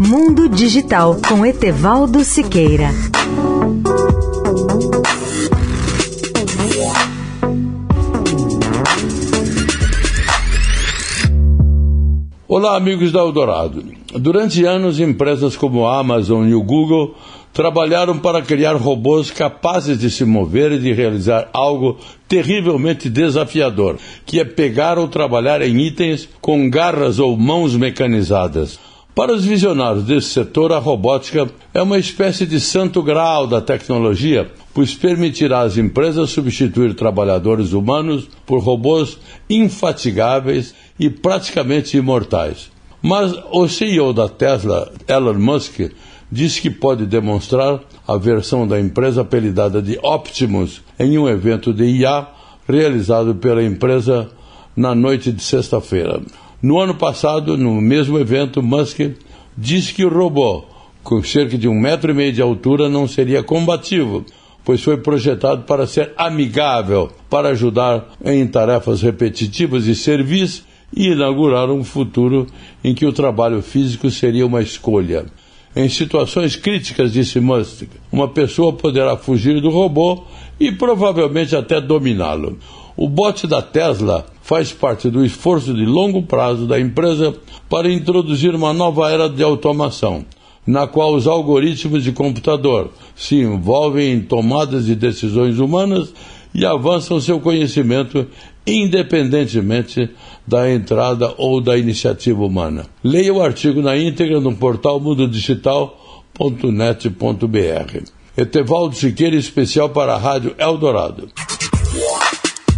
Mundo Digital com Etevaldo Siqueira. Olá, amigos da Eldorado. Durante anos, empresas como a Amazon e o Google trabalharam para criar robôs capazes de se mover e de realizar algo terrivelmente desafiador, que é pegar ou trabalhar em itens com garras ou mãos mecanizadas. Para os visionários desse setor, a robótica é uma espécie de santo grau da tecnologia, pois permitirá às empresas substituir trabalhadores humanos por robôs infatigáveis e praticamente imortais. Mas o CEO da Tesla, Elon Musk, disse que pode demonstrar a versão da empresa apelidada de Optimus em um evento de IA realizado pela empresa na noite de sexta-feira. No ano passado, no mesmo evento, Musk disse que o robô, com cerca de um metro e meio de altura, não seria combativo, pois foi projetado para ser amigável, para ajudar em tarefas repetitivas e serviço e inaugurar um futuro em que o trabalho físico seria uma escolha. Em situações críticas, disse Musk, uma pessoa poderá fugir do robô e provavelmente até dominá-lo. O bot da Tesla faz parte do esforço de longo prazo da empresa para introduzir uma nova era de automação, na qual os algoritmos de computador se envolvem em tomadas de decisões humanas e avançam seu conhecimento independentemente da entrada ou da iniciativa humana. Leia o artigo na íntegra no portal mundodigital.net.br. Etevaldo Siqueira, especial para a Rádio Eldorado.